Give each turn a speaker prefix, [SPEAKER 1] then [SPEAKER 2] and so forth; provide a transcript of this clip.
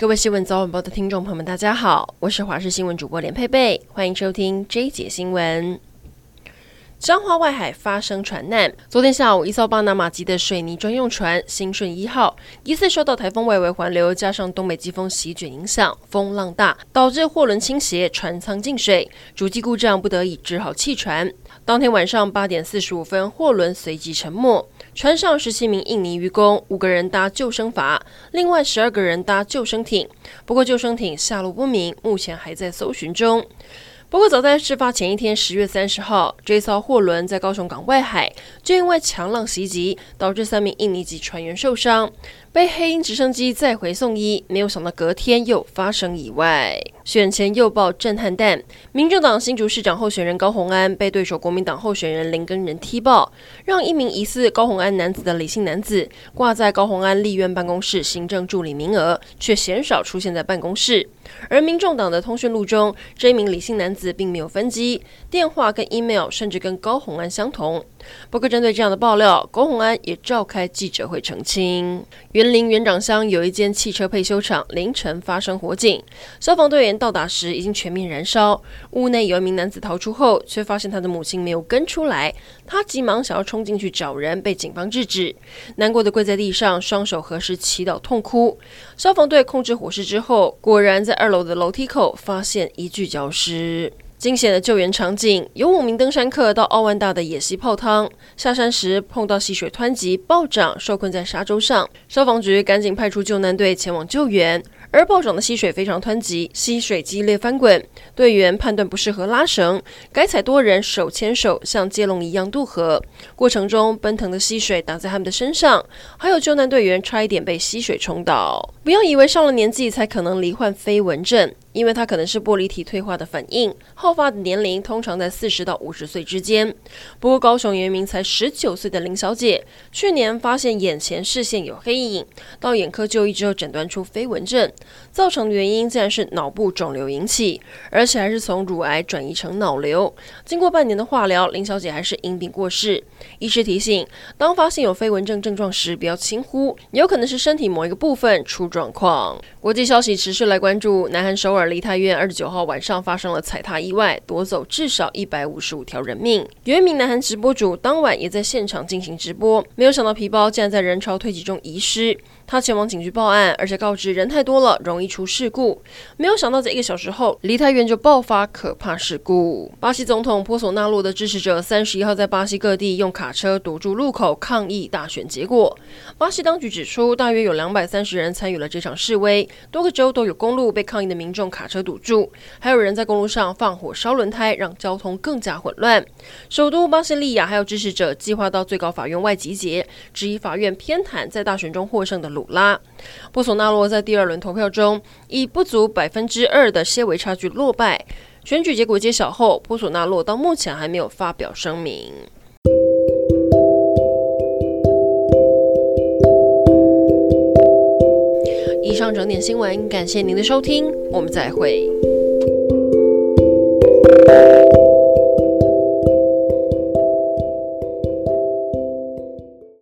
[SPEAKER 1] 各位新闻早晚报的听众朋友们，大家好，我是华视新闻主播连佩佩，欢迎收听 J 姐新闻。彰化外海发生船难。昨天下午，一艘巴拿马籍的水泥专用船“兴顺一号”疑似受到台风外围环流加上东北季风席卷影响，风浪大，导致货轮倾斜，船舱进水，主机故障，不得已只好弃船。当天晚上八点四十五分，货轮随即沉没，船上十七名印尼渔工，五个人搭救生筏，另外十二个人搭救生艇。不过救生艇下落不明，目前还在搜寻中。不过，早在事发前一天，十月三十号，这艘货轮在高雄港外海，就因为强浪袭击，导致三名印尼籍船员受伤。被黑鹰直升机载回送医，没有想到隔天又发生意外。选前又爆震撼弹，民众党新竹市长候选人高虹安被对手国民党候选人林根仁踢爆，让一名疑似高虹安男子的李姓男子挂在高虹安立院办公室行政助理名额，却鲜少出现在办公室。而民众党的通讯录中，这一名李姓男子并没有分机，电话跟 email 甚至跟高虹安相同。不过，针对这样的爆料，高虹安也召开记者会澄清。园林园长乡有一间汽车配修厂，凌晨发生火警，消防队员到达时已经全面燃烧。屋内有一名男子逃出后，却发现他的母亲没有跟出来，他急忙想要冲进去找人，被警方制止。难过的跪在地上，双手合十祈祷痛哭。消防队控制火势之后，果然在二楼的楼梯口发现一具焦尸。惊险的救援场景，有五名登山客到奥万大的野溪泡汤，下山时碰到溪水湍急暴涨，受困在沙洲上。消防局赶紧派出救难队前往救援，而暴涨的溪水非常湍急，溪水激烈翻滚，队员判断不适合拉绳，改采多人手牵手像接龙一样渡河。过程中奔腾的溪水打在他们的身上，还有救难队员差一点被溪水冲倒。不要以为上了年纪才可能罹患飞蚊症。因为它可能是玻璃体退化的反应，好发的年龄通常在四十到五十岁之间。不过，高雄原名才十九岁的林小姐，去年发现眼前视线有黑影，到眼科就医之后诊断出飞蚊症，造成的原因竟然是脑部肿瘤引起，而且还是从乳癌转移成脑瘤。经过半年的化疗，林小姐还是因病过世。医师提醒，当发现有飞蚊症症状时，不要轻忽，有可能是身体某一个部分出状况。国际消息持续来关注，南韩首尔。梨泰院二十九号晚上发生了踩踏意外，夺走至少一百五十五条人命。原名南韩直播主当晚也在现场进行直播，没有想到皮包竟然在人潮推挤中遗失。他前往警局报案，而且告知人太多了，容易出事故。没有想到，在一个小时后，离太远就爆发可怕事故。巴西总统波索纳洛的支持者三十一号在巴西各地用卡车堵住路口抗议大选结果。巴西当局指出，大约有两百三十人参与了这场示威，多个州都有公路被抗议的民众卡车堵住，还有人在公路上放火烧轮胎，让交通更加混乱。首都巴西利亚还有支持者计划到最高法院外集结，质疑法院偏袒在大选中获胜的。鲁拉，波索纳洛在第二轮投票中以不足百分之二的些微差距落败。选举结果揭晓后，波索纳洛到目前还没有发表声明。以上整点新闻，感谢您的收听，我们再会。